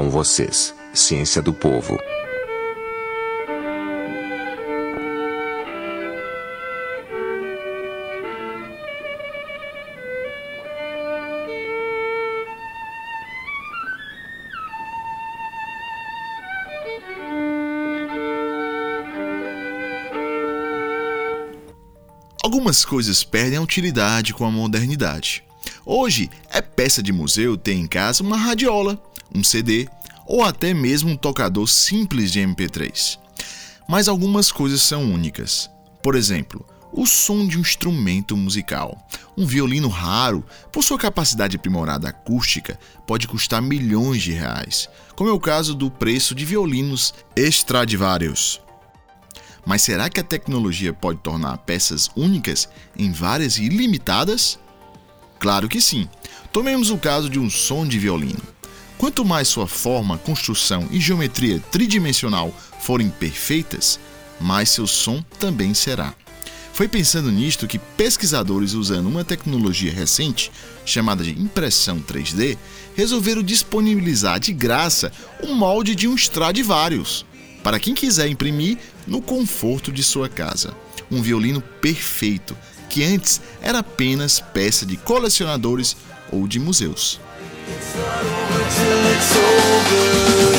Com vocês, Ciência do Povo. Algumas coisas perdem a utilidade com a modernidade. Hoje, é peça de museu ter em casa uma radiola, um CD ou até mesmo um tocador simples de MP3. Mas algumas coisas são únicas. Por exemplo, o som de um instrumento musical. Um violino raro, por sua capacidade aprimorada acústica, pode custar milhões de reais, como é o caso do preço de violinos Stradivarius. Mas será que a tecnologia pode tornar peças únicas em várias e ilimitadas? Claro que sim. Tomemos o caso de um som de violino. Quanto mais sua forma, construção e geometria tridimensional forem perfeitas, mais seu som também será. Foi pensando nisto que pesquisadores usando uma tecnologia recente, chamada de impressão 3D, resolveram disponibilizar de graça o molde de um Stradivarius para quem quiser imprimir no conforto de sua casa. Um violino perfeito, que antes era apenas peça de colecionadores ou de museus. It's not over till it's over.